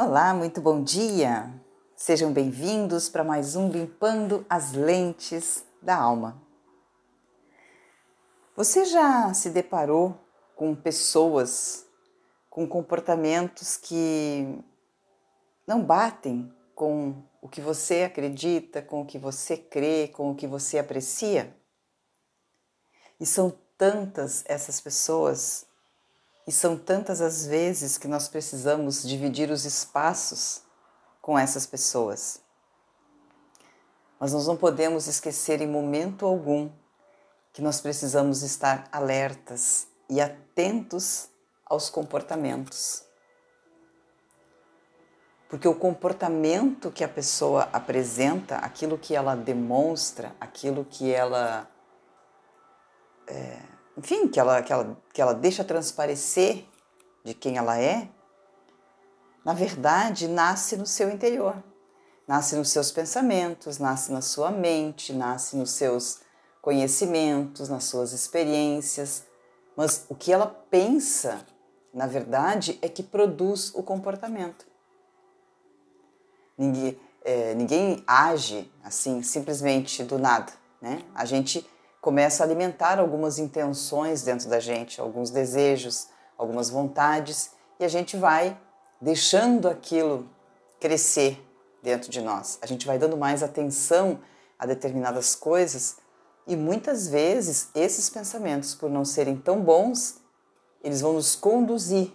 Olá, muito bom dia! Sejam bem-vindos para mais um Limpando as Lentes da Alma. Você já se deparou com pessoas com comportamentos que não batem com o que você acredita, com o que você crê, com o que você aprecia? E são tantas essas pessoas e são tantas as vezes que nós precisamos dividir os espaços com essas pessoas. Mas nós não podemos esquecer em momento algum que nós precisamos estar alertas e atentos aos comportamentos. Porque o comportamento que a pessoa apresenta, aquilo que ela demonstra, aquilo que ela é, enfim, que ela, que, ela, que ela deixa transparecer de quem ela é, na verdade nasce no seu interior, nasce nos seus pensamentos, nasce na sua mente, nasce nos seus conhecimentos, nas suas experiências. Mas o que ela pensa, na verdade, é que produz o comportamento. Ninguém, é, ninguém age assim simplesmente do nada, né? A gente começa a alimentar algumas intenções dentro da gente, alguns desejos, algumas vontades, e a gente vai deixando aquilo crescer dentro de nós. A gente vai dando mais atenção a determinadas coisas e muitas vezes esses pensamentos, por não serem tão bons, eles vão nos conduzir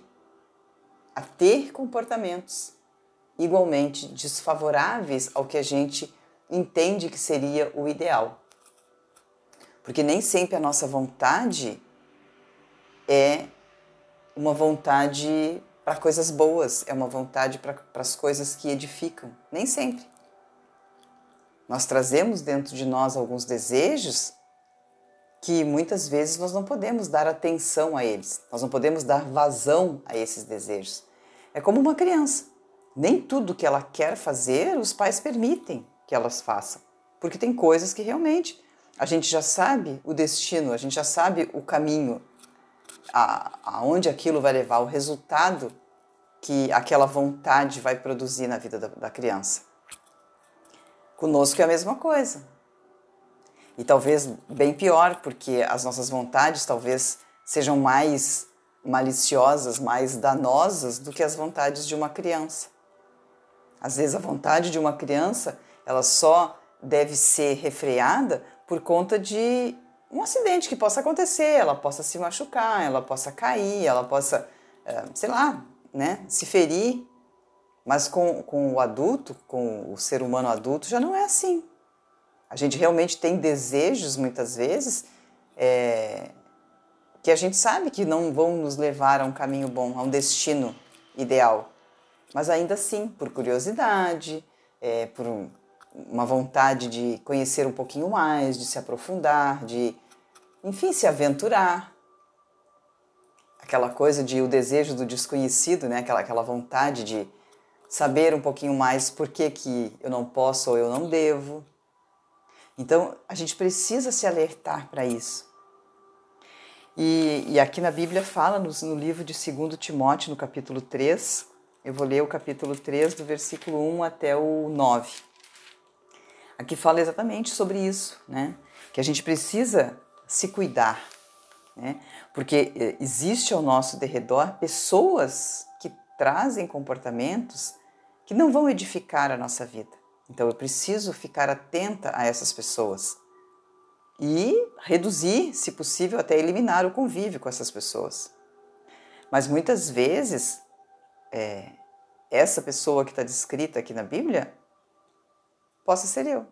a ter comportamentos igualmente desfavoráveis ao que a gente entende que seria o ideal. Porque nem sempre a nossa vontade é uma vontade para coisas boas, é uma vontade para as coisas que edificam. Nem sempre. Nós trazemos dentro de nós alguns desejos que muitas vezes nós não podemos dar atenção a eles, nós não podemos dar vazão a esses desejos. É como uma criança. Nem tudo que ela quer fazer os pais permitem que elas façam, porque tem coisas que realmente a gente já sabe o destino, a gente já sabe o caminho, a, aonde aquilo vai levar, o resultado que aquela vontade vai produzir na vida da, da criança. Conosco é a mesma coisa. E talvez bem pior, porque as nossas vontades talvez sejam mais maliciosas, mais danosas do que as vontades de uma criança. Às vezes a vontade de uma criança, ela só deve ser refreada por conta de um acidente que possa acontecer, ela possa se machucar, ela possa cair, ela possa, eh, sei lá, né, se ferir. Mas com, com o adulto, com o ser humano adulto, já não é assim. A gente realmente tem desejos, muitas vezes, é, que a gente sabe que não vão nos levar a um caminho bom, a um destino ideal. Mas ainda assim, por curiosidade, é, por um, uma vontade de conhecer um pouquinho mais, de se aprofundar, de, enfim, se aventurar. Aquela coisa de o desejo do desconhecido, né? aquela, aquela vontade de saber um pouquinho mais por que, que eu não posso ou eu não devo. Então, a gente precisa se alertar para isso. E, e, aqui na Bíblia fala no, no livro de 2 Timóteo, no capítulo 3, eu vou ler o capítulo 3, do versículo 1 até o 9. Aqui fala exatamente sobre isso, né? Que a gente precisa se cuidar, né? Porque eh, existe ao nosso derredor pessoas que trazem comportamentos que não vão edificar a nossa vida. Então eu preciso ficar atenta a essas pessoas e reduzir, se possível, até eliminar o convívio com essas pessoas. Mas muitas vezes, é, essa pessoa que está descrita aqui na Bíblia possa ser eu.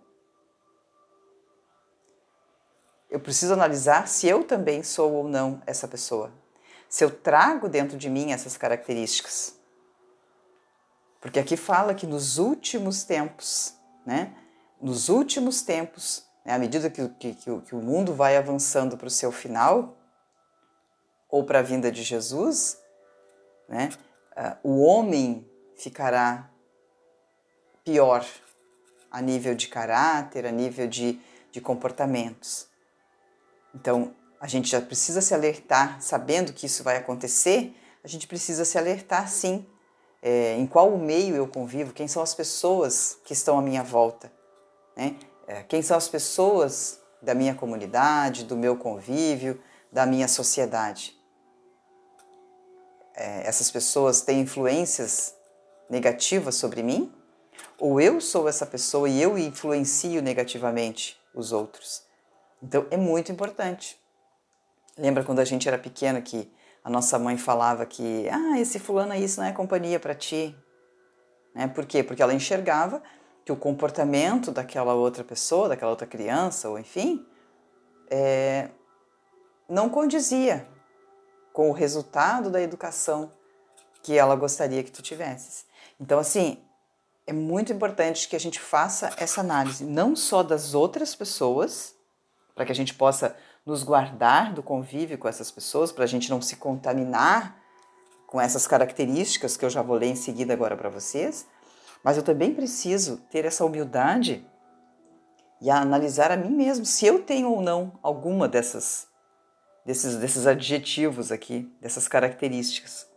Eu preciso analisar se eu também sou ou não essa pessoa. Se eu trago dentro de mim essas características. Porque aqui fala que nos últimos tempos, né? Nos últimos tempos, né, à medida que, que, que o mundo vai avançando para o seu final, ou para a vinda de Jesus, né? Uh, o homem ficará pior a nível de caráter, a nível de, de comportamentos. Então, a gente já precisa se alertar, sabendo que isso vai acontecer, a gente precisa se alertar sim é, em qual meio eu convivo, quem são as pessoas que estão à minha volta, né? É, quem são as pessoas da minha comunidade, do meu convívio, da minha sociedade. É, essas pessoas têm influências negativas sobre mim? Ou eu sou essa pessoa e eu influencio negativamente os outros? Então é muito importante. Lembra quando a gente era pequeno que a nossa mãe falava que ah, esse fulano aí isso não é companhia para ti? Né? Por quê? Porque ela enxergava que o comportamento daquela outra pessoa, daquela outra criança, ou enfim, é, não condizia com o resultado da educação que ela gostaria que tu tivesses. Então, assim, é muito importante que a gente faça essa análise, não só das outras pessoas, para que a gente possa nos guardar do convívio com essas pessoas, para a gente não se contaminar com essas características que eu já vou ler em seguida agora para vocês, mas eu também preciso ter essa humildade e analisar a mim mesmo se eu tenho ou não alguma dessas desses, desses adjetivos aqui, dessas características.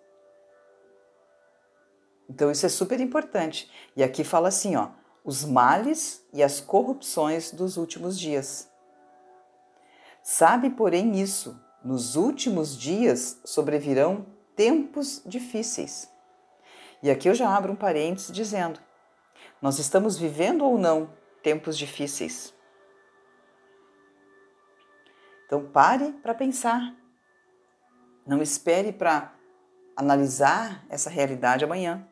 Então isso é super importante. E aqui fala assim, ó, os males e as corrupções dos últimos dias. Sabe, porém, isso: nos últimos dias sobrevirão tempos difíceis. E aqui eu já abro um parênteses dizendo: nós estamos vivendo ou não tempos difíceis? Então pare para pensar. Não espere para analisar essa realidade amanhã.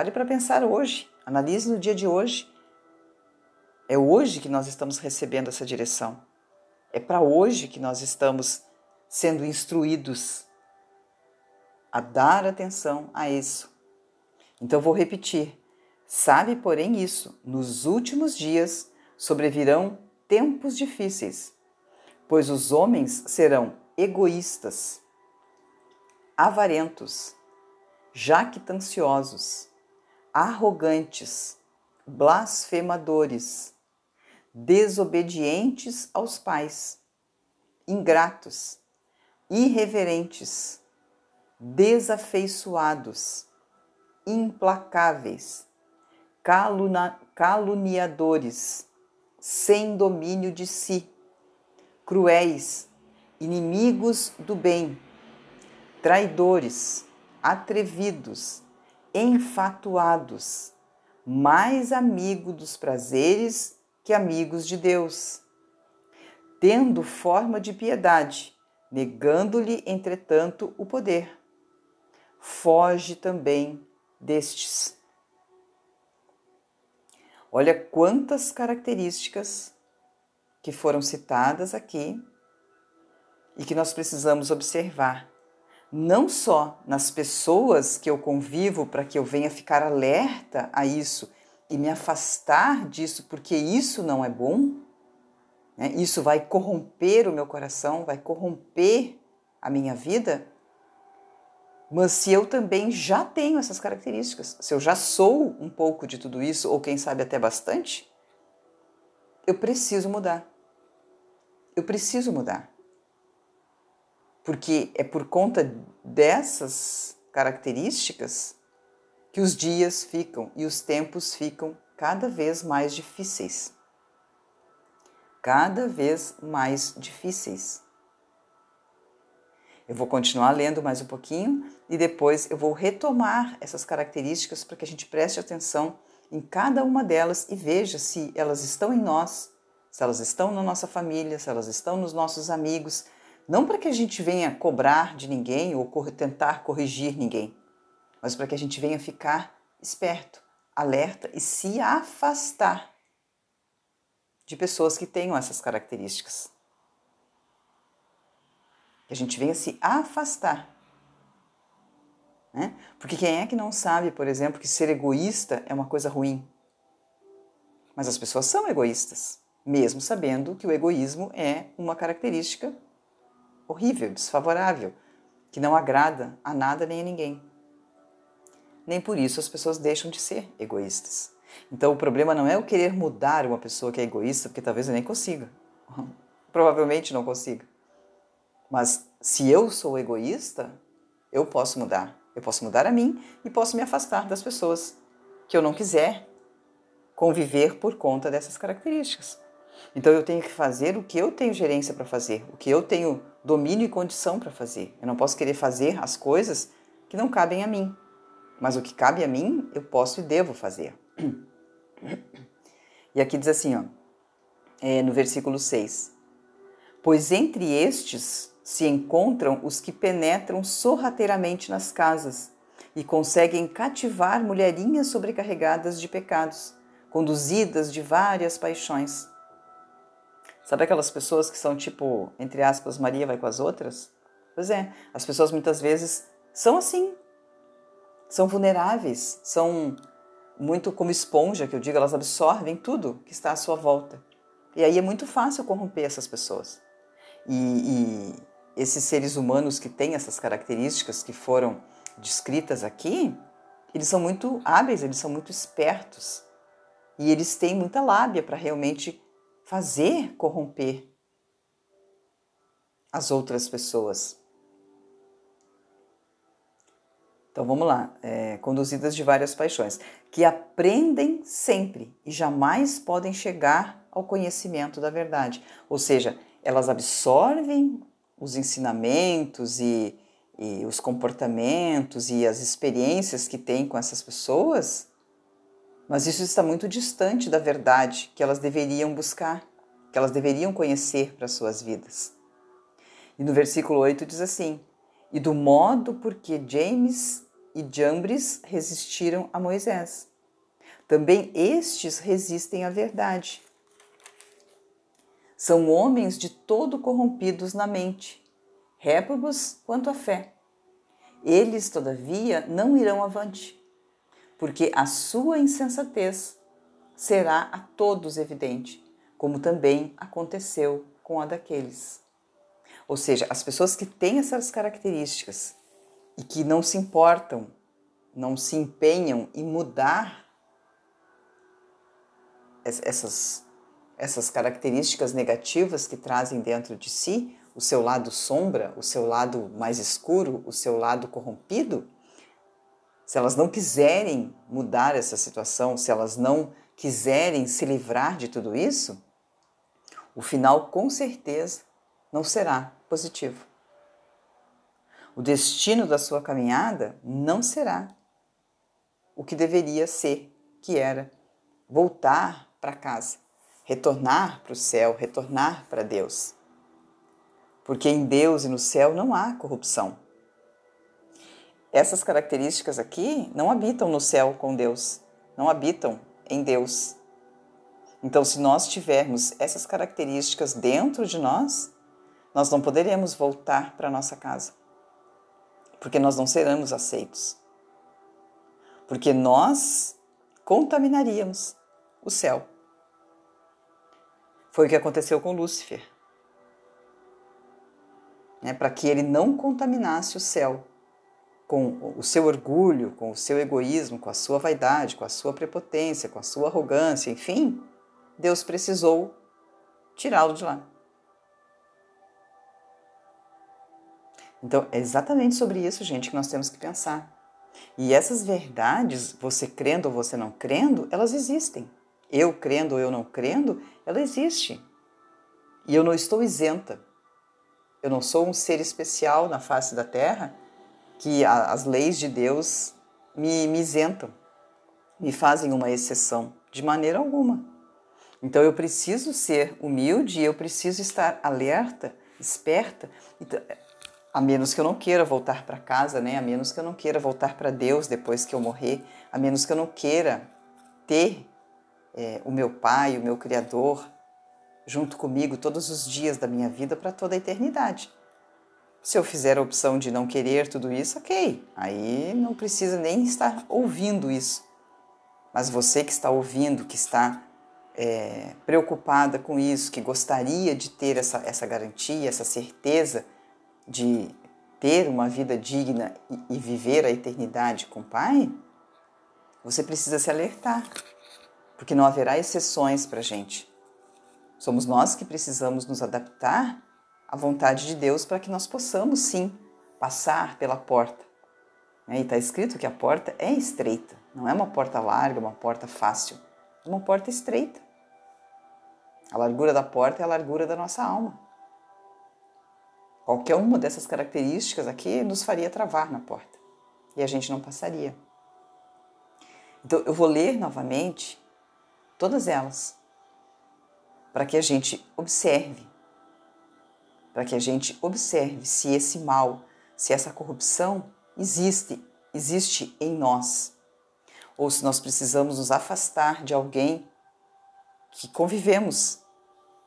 Pare para pensar hoje. Analise no dia de hoje. É hoje que nós estamos recebendo essa direção. É para hoje que nós estamos sendo instruídos a dar atenção a isso. Então vou repetir. Sabe, porém, isso: nos últimos dias sobrevirão tempos difíceis, pois os homens serão egoístas, avarentos, jactanciosos, arrogantes, blasfemadores desobedientes aos pais, ingratos, irreverentes, desafeiçoados, implacáveis, caluniadores, sem domínio de si, cruéis, inimigos do bem, traidores, atrevidos, enfatuados, mais amigo dos prazeres que amigos de Deus, tendo forma de piedade, negando-lhe, entretanto, o poder. Foge também destes. Olha quantas características que foram citadas aqui e que nós precisamos observar, não só nas pessoas que eu convivo para que eu venha ficar alerta a isso e me afastar disso porque isso não é bom, né? isso vai corromper o meu coração, vai corromper a minha vida. Mas se eu também já tenho essas características, se eu já sou um pouco de tudo isso, ou quem sabe até bastante, eu preciso mudar. Eu preciso mudar. Porque é por conta dessas características que os dias ficam e os tempos ficam cada vez mais difíceis. Cada vez mais difíceis. Eu vou continuar lendo mais um pouquinho e depois eu vou retomar essas características para que a gente preste atenção em cada uma delas e veja se elas estão em nós, se elas estão na nossa família, se elas estão nos nossos amigos. Não para que a gente venha cobrar de ninguém ou tentar corrigir ninguém, mas para que a gente venha ficar esperto, alerta e se afastar de pessoas que tenham essas características. Que a gente venha se afastar. Né? Porque quem é que não sabe, por exemplo, que ser egoísta é uma coisa ruim? Mas as pessoas são egoístas, mesmo sabendo que o egoísmo é uma característica horrível, desfavorável, que não agrada a nada nem a ninguém nem por isso as pessoas deixam de ser egoístas. Então o problema não é o querer mudar uma pessoa que é egoísta, porque talvez eu nem consiga. Provavelmente não consiga. Mas se eu sou egoísta, eu posso mudar. Eu posso mudar a mim e posso me afastar das pessoas que eu não quiser conviver por conta dessas características. Então eu tenho que fazer o que eu tenho gerência para fazer, o que eu tenho domínio e condição para fazer. Eu não posso querer fazer as coisas que não cabem a mim. Mas o que cabe a mim, eu posso e devo fazer. E aqui diz assim, ó, é, no versículo 6: Pois entre estes se encontram os que penetram sorrateiramente nas casas e conseguem cativar mulherinhas sobrecarregadas de pecados, conduzidas de várias paixões. Sabe aquelas pessoas que são tipo, entre aspas, Maria vai com as outras? Pois é, as pessoas muitas vezes são assim. São vulneráveis, são muito como esponja, que eu digo, elas absorvem tudo que está à sua volta. E aí é muito fácil corromper essas pessoas. E, e esses seres humanos que têm essas características que foram descritas aqui, eles são muito hábeis, eles são muito espertos. E eles têm muita lábia para realmente fazer corromper as outras pessoas. Então vamos lá, é, conduzidas de várias paixões, que aprendem sempre e jamais podem chegar ao conhecimento da verdade. Ou seja, elas absorvem os ensinamentos e, e os comportamentos e as experiências que têm com essas pessoas, mas isso está muito distante da verdade que elas deveriam buscar, que elas deveriam conhecer para suas vidas. E no versículo 8 diz assim: e do modo por que James e Jambres resistiram a Moisés. Também estes resistem à verdade. São homens de todo corrompidos na mente, réprobos quanto à fé. Eles, todavia, não irão avante, porque a sua insensatez será a todos evidente, como também aconteceu com a daqueles. Ou seja, as pessoas que têm essas características e que não se importam, não se empenham em mudar essas, essas características negativas que trazem dentro de si, o seu lado sombra, o seu lado mais escuro, o seu lado corrompido, se elas não quiserem mudar essa situação, se elas não quiserem se livrar de tudo isso, o final com certeza não será positivo. O destino da sua caminhada não será o que deveria ser, que era voltar para casa, retornar para o céu, retornar para Deus. Porque em Deus e no céu não há corrupção. Essas características aqui não habitam no céu com Deus, não habitam em Deus. Então, se nós tivermos essas características dentro de nós, nós não poderemos voltar para nossa casa. Porque nós não seremos aceitos. Porque nós contaminaríamos o céu. Foi o que aconteceu com Lúcifer. Né, para que ele não contaminasse o céu com o seu orgulho, com o seu egoísmo, com a sua vaidade, com a sua prepotência, com a sua arrogância, enfim, Deus precisou tirá-lo de lá. Então, é exatamente sobre isso, gente, que nós temos que pensar. E essas verdades, você crendo ou você não crendo, elas existem. Eu crendo ou eu não crendo, ela existe. E eu não estou isenta. Eu não sou um ser especial na face da terra que as leis de Deus me, me isentam, me fazem uma exceção, de maneira alguma. Então eu preciso ser humilde, eu preciso estar alerta, esperta. Então, a menos que eu não queira voltar para casa, né? A menos que eu não queira voltar para Deus depois que eu morrer, a menos que eu não queira ter é, o meu Pai, o meu Criador, junto comigo todos os dias da minha vida para toda a eternidade. Se eu fizer a opção de não querer tudo isso, ok, aí não precisa nem estar ouvindo isso. Mas você que está ouvindo, que está é, preocupada com isso, que gostaria de ter essa, essa garantia, essa certeza, de ter uma vida digna e, viver a eternidade com o Pai, você precisa se alertar, porque não haverá exceções para a gente. Somos nós que precisamos nos adaptar à vontade de Deus para que nós possamos sim passar pela porta. E está escrito que a porta é estreita, não é uma porta larga, uma porta fácil, é uma porta estreita. A largura da porta é a largura da nossa alma. Qualquer uma dessas características aqui nos faria travar na porta e a gente não passaria. Então eu vou ler novamente todas elas para que a gente observe, para que a gente observe se esse mal, se essa corrupção existe, existe em nós, ou se nós precisamos nos afastar de alguém que convivemos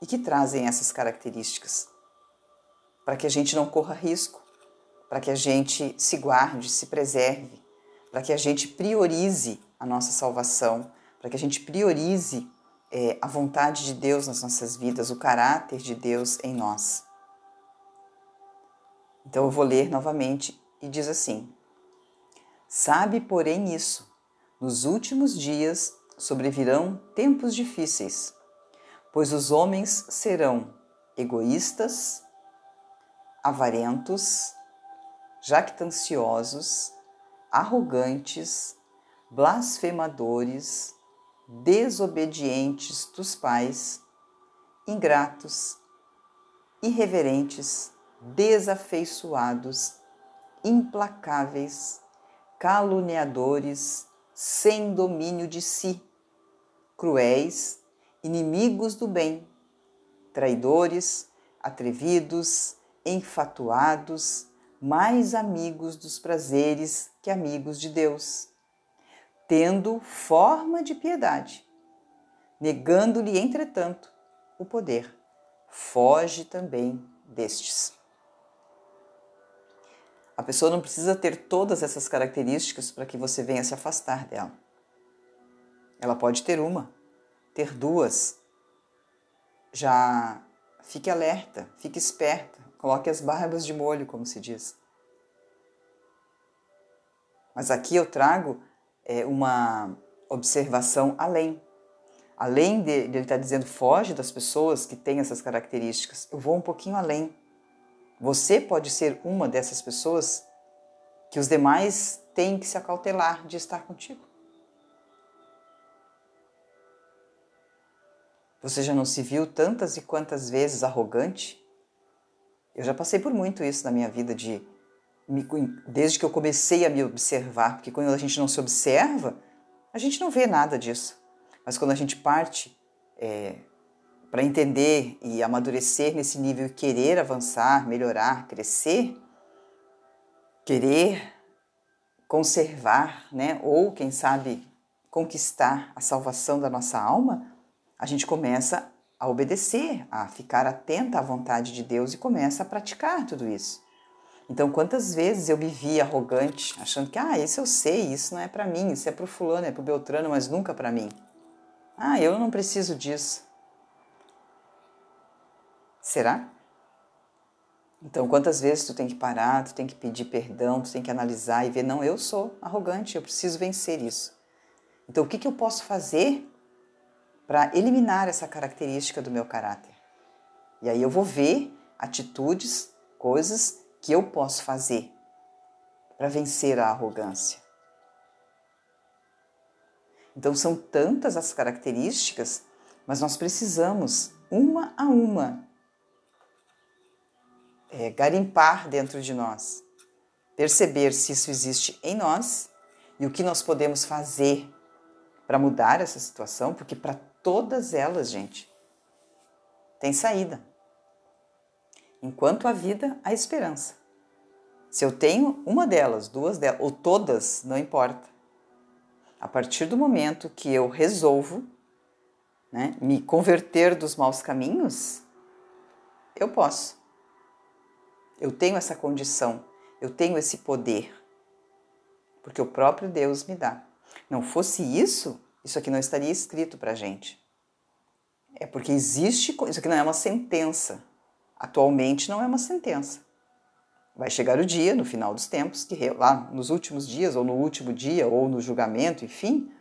e que trazem essas características, para que a gente não corra risco, para que a gente se guarde, se preserve, para que a gente priorize a nossa salvação, para que a gente priorize é, a vontade de Deus nas nossas vidas, o caráter de Deus em nós. Então eu vou ler novamente e diz assim: Sabe, porém, isso: nos últimos dias sobrevirão tempos difíceis, pois os homens serão egoístas, avarentos, jactanciosos, arrogantes, blasfemadores, desobedientes dos pais, ingratos, irreverentes, desafeiçoados, implacáveis, caluniadores, sem domínio de si, cruéis, inimigos do bem, traidores, atrevidos, enfatuados, mais amigos dos prazeres que amigos de Deus, tendo forma de piedade, negando-lhe, entretanto, o poder. Foge também destes. A pessoa não precisa ter todas essas características para que você venha se afastar dela. Ela pode ter uma, ter duas. Já fique alerta, fique esperta, coloque as barbas de molho, como se diz. Mas aqui eu trago é, uma observação além. Além de, de ele estar dizendo foge das pessoas que têm essas características, eu vou um pouquinho além. Você pode ser uma dessas pessoas que os demais têm que se acautelar de estar contigo. Você já não se viu tantas e quantas vezes arrogante? Eu já passei por muito isso na minha vida de desde que eu comecei a me observar, porque quando a gente não se observa, a gente não vê nada disso. Mas quando a gente parte é, para entender e amadurecer nesse nível e querer avançar, melhorar, crescer, querer conservar, né, ou quem sabe conquistar a salvação da nossa alma, a gente começa a obedecer, a ficar atenta à vontade de Deus e começa a praticar tudo isso. Então, quantas vezes eu me vi arrogante, achando que, ah, isso eu sei, isso não é para mim, isso é para o fulano, é para o Beltrano, mas nunca para mim. Ah, eu não preciso disso. Será? Então, quantas vezes tu tem que parar, tu tem que pedir perdão, tu tem que analisar e ver, não, eu sou arrogante, eu preciso vencer isso. Então, o que, que eu posso fazer para eliminar essa característica do meu caráter? E aí eu vou ver atitudes, coisas que eu posso fazer para vencer a arrogância. Então, são tantas as características, mas nós precisamos, uma a uma, é, garimpar dentro de nós, perceber se isso existe em nós e o que nós podemos fazer para mudar essa situação, porque para todas elas, gente, tem saída. Enquanto há vida, há esperança. Se eu tenho uma delas, duas delas, ou todas, não importa. A partir do momento que eu resolvo né, me converter dos maus caminhos, eu posso. Eu tenho essa condição, eu tenho esse poder, porque o próprio Deus me dá. Não fosse isso, isso aqui não estaria escrito para gente. É porque existe, isso aqui não é uma sentença. Atualmente não é uma sentença. Vai chegar o dia, no final dos tempos, que lá nos últimos dias, ou no último dia, ou no julgamento, enfim,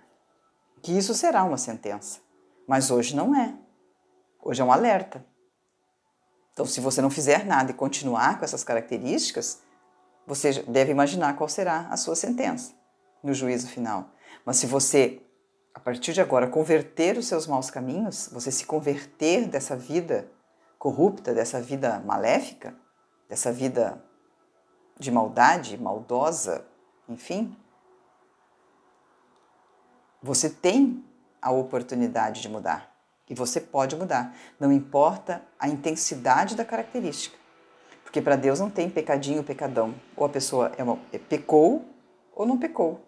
que isso será uma sentença. Mas hoje não é. Hoje é um alerta. Então, se você não fizer nada e continuar com essas características, você deve imaginar qual será a sua sentença no juízo final. Mas se você, a partir de agora, converter os seus maus caminhos, você se converter dessa vida corrupta, dessa vida maléfica, dessa vida de maldade, maldosa, enfim, você tem a oportunidade de mudar. E você pode mudar. Não importa a intensidade da característica. Porque para Deus não tem pecadinho, pecadão. Ou a pessoa é uma, é, pecou ou não pecou.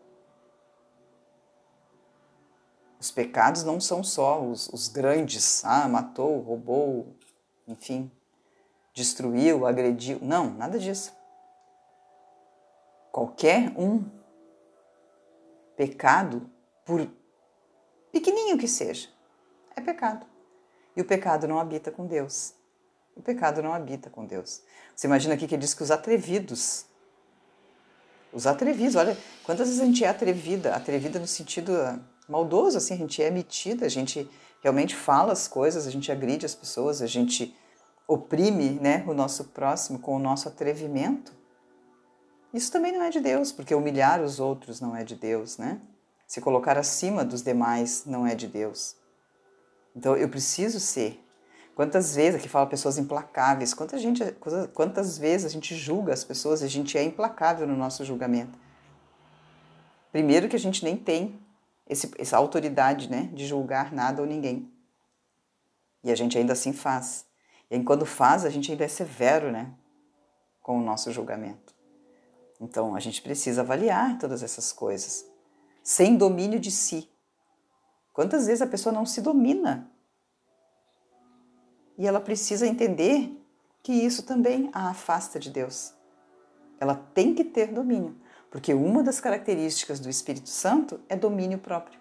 Os pecados não são só os, os grandes, ah, matou, roubou, enfim, destruiu, agrediu. Não, nada disso. Qualquer um pecado, por pequenininho que seja, é pecado. E o pecado não habita com Deus. O pecado não habita com Deus. Você imagina aqui que ele diz que os atrevidos, os atrevidos, olha, quantas vezes a gente é atrevida, atrevida no sentido maldoso, assim, a gente é metida, a gente realmente fala as coisas, a gente agride as pessoas, a gente oprime né, o nosso próximo com o nosso atrevimento. Isso também não é de Deus, porque humilhar os outros não é de Deus, né? Se colocar acima dos demais não é de Deus. Então eu preciso ser. Quantas vezes aqui fala pessoas implacáveis? Quanta gente, quantas vezes a gente julga as pessoas e a gente é implacável no nosso julgamento? Primeiro que a gente nem tem esse, essa autoridade né, de julgar nada ou ninguém. E a gente ainda assim faz. E aí, quando faz, a gente ainda é severo né, com o nosso julgamento. Então a gente precisa avaliar todas essas coisas, sem domínio de si. Quantas vezes a pessoa não se domina? E ela precisa entender que isso também a afasta de Deus. Ela tem que ter domínio, porque uma das características do Espírito Santo é domínio próprio.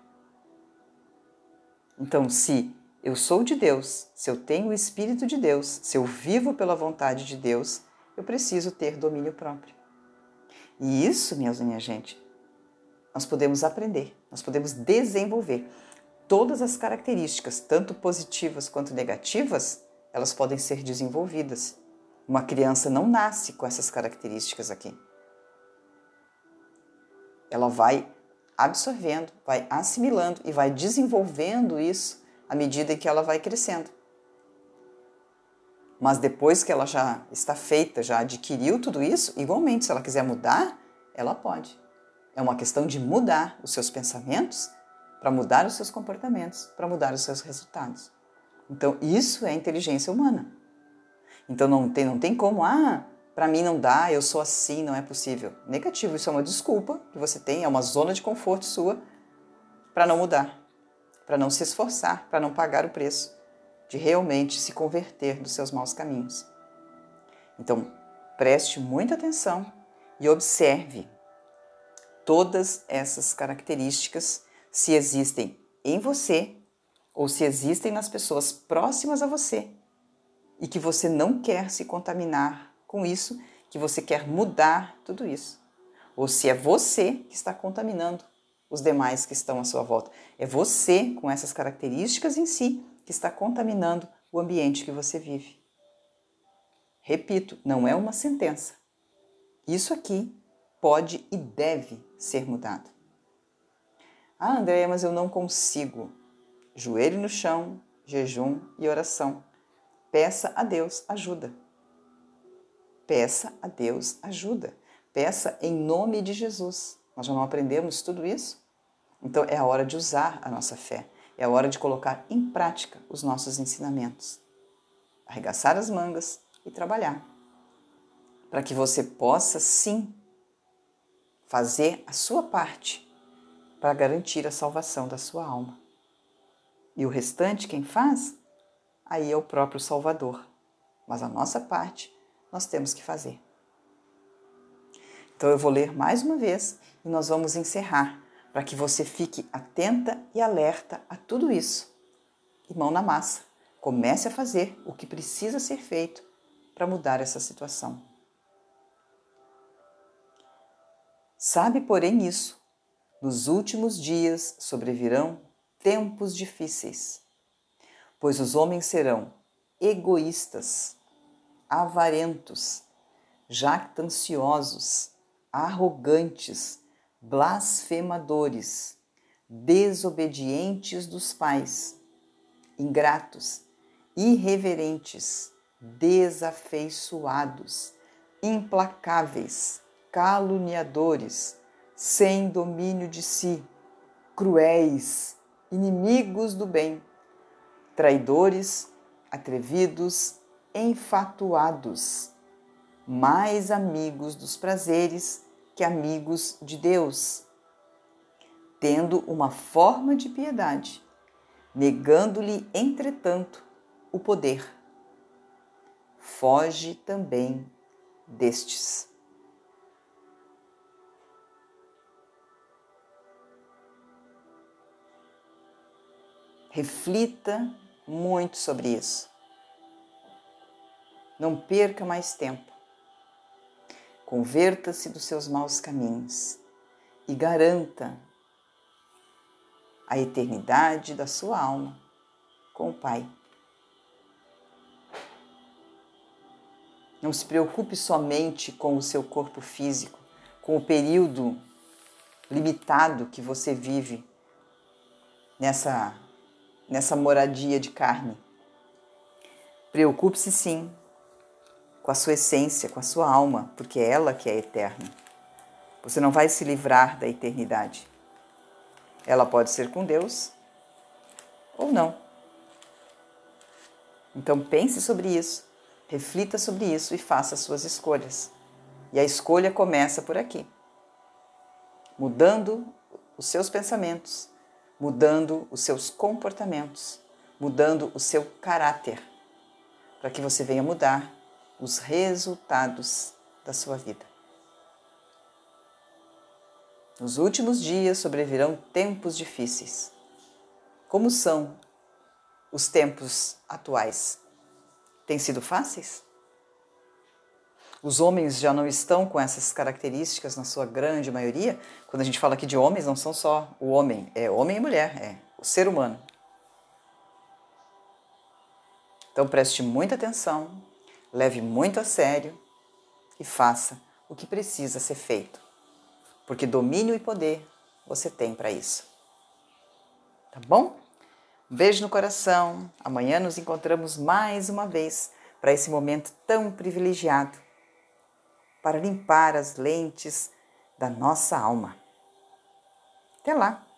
Então, se eu sou de Deus, se eu tenho o Espírito de Deus, se eu vivo pela vontade de Deus, eu preciso ter domínio próprio. E isso, minha gente, nós podemos aprender, nós podemos desenvolver todas as características, tanto positivas quanto negativas, elas podem ser desenvolvidas. Uma criança não nasce com essas características aqui. Ela vai absorvendo, vai assimilando e vai desenvolvendo isso à medida que ela vai crescendo. Mas depois que ela já está feita, já adquiriu tudo isso, igualmente, se ela quiser mudar, ela pode. É uma questão de mudar os seus pensamentos para mudar os seus comportamentos, para mudar os seus resultados. Então, isso é inteligência humana. Então, não tem, não tem como, ah, para mim não dá, eu sou assim, não é possível. Negativo, isso é uma desculpa que você tem, é uma zona de conforto sua para não mudar, para não se esforçar, para não pagar o preço de realmente se converter dos seus maus caminhos. Então, preste muita atenção e observe todas essas características se existem em você ou se existem nas pessoas próximas a você e que você não quer se contaminar com isso, que você quer mudar tudo isso. Ou se é você que está contaminando os demais que estão à sua volta. É você, com essas características em si, que está contaminando o ambiente que você vive. Repito, não é uma sentença. Isso aqui pode e deve ser mudado. Ah, Andréia, mas eu não consigo. Joelho no chão, jejum e oração. Peça a Deus ajuda. Peça a Deus ajuda. Peça em nome de Jesus. Nós já não aprendemos tudo isso? Então é a hora de usar a nossa fé. É a hora de colocar em prática os nossos ensinamentos. Arregaçar as mangas e trabalhar. Para que você possa sim fazer a sua parte para garantir a salvação da sua alma. E o restante, quem faz? Aí é o próprio Salvador. Mas a nossa parte nós temos que fazer. Então eu vou ler mais uma vez e nós vamos encerrar para que você fique atenta e alerta a tudo isso. E mão na massa. Comece a fazer o que precisa ser feito para mudar essa situação. Sabe, porém, isso nos últimos dias sobrevirão tempos difíceis, pois os homens serão egoístas, avarentos, jactanciosos, arrogantes, blasfemadores, desobedientes dos pais, ingratos, irreverentes, desafeiçoados, implacáveis, caluniadores, sem domínio de si, cruéis, inimigos do bem, traidores, atrevidos, enfatuados, mais amigos dos prazeres que amigos de Deus, tendo uma forma de piedade, negando-lhe, entretanto, o poder. Foge também destes. Reflita muito sobre isso. Não perca mais tempo. Converta-se dos seus maus caminhos e garanta a eternidade da sua alma com o Pai. Não se preocupe somente com o seu corpo físico, com o período limitado que você vive nessa, nessa moradia de carne. Preocupe-se sim com a sua essência, com a sua alma, porque é ela que é eterna. Você não vai se livrar da eternidade. Ela pode ser com Deus ou não. Então pense sobre isso, reflita sobre isso e faça suas escolhas. E a escolha começa por aqui, mudando os seus pensamentos, mudando os seus comportamentos, mudando o seu caráter, para que você venha mudar os resultados da sua vida. Nos últimos dias sobrevirão tempos difíceis. Como são os tempos atuais? Têm sido fáceis? Os homens já não estão com essas características na sua grande maioria. Quando a gente fala aqui de homens, não são só o homem, é homem e mulher, é o ser humano. Então preste muita atenção leve muito a sério e faça o que precisa ser feito, porque domínio e poder você tem para isso. Tá bom? Um beijo no coração. Amanhã nos encontramos mais uma vez para esse momento tão privilegiado para limpar as lentes da nossa alma. Até lá!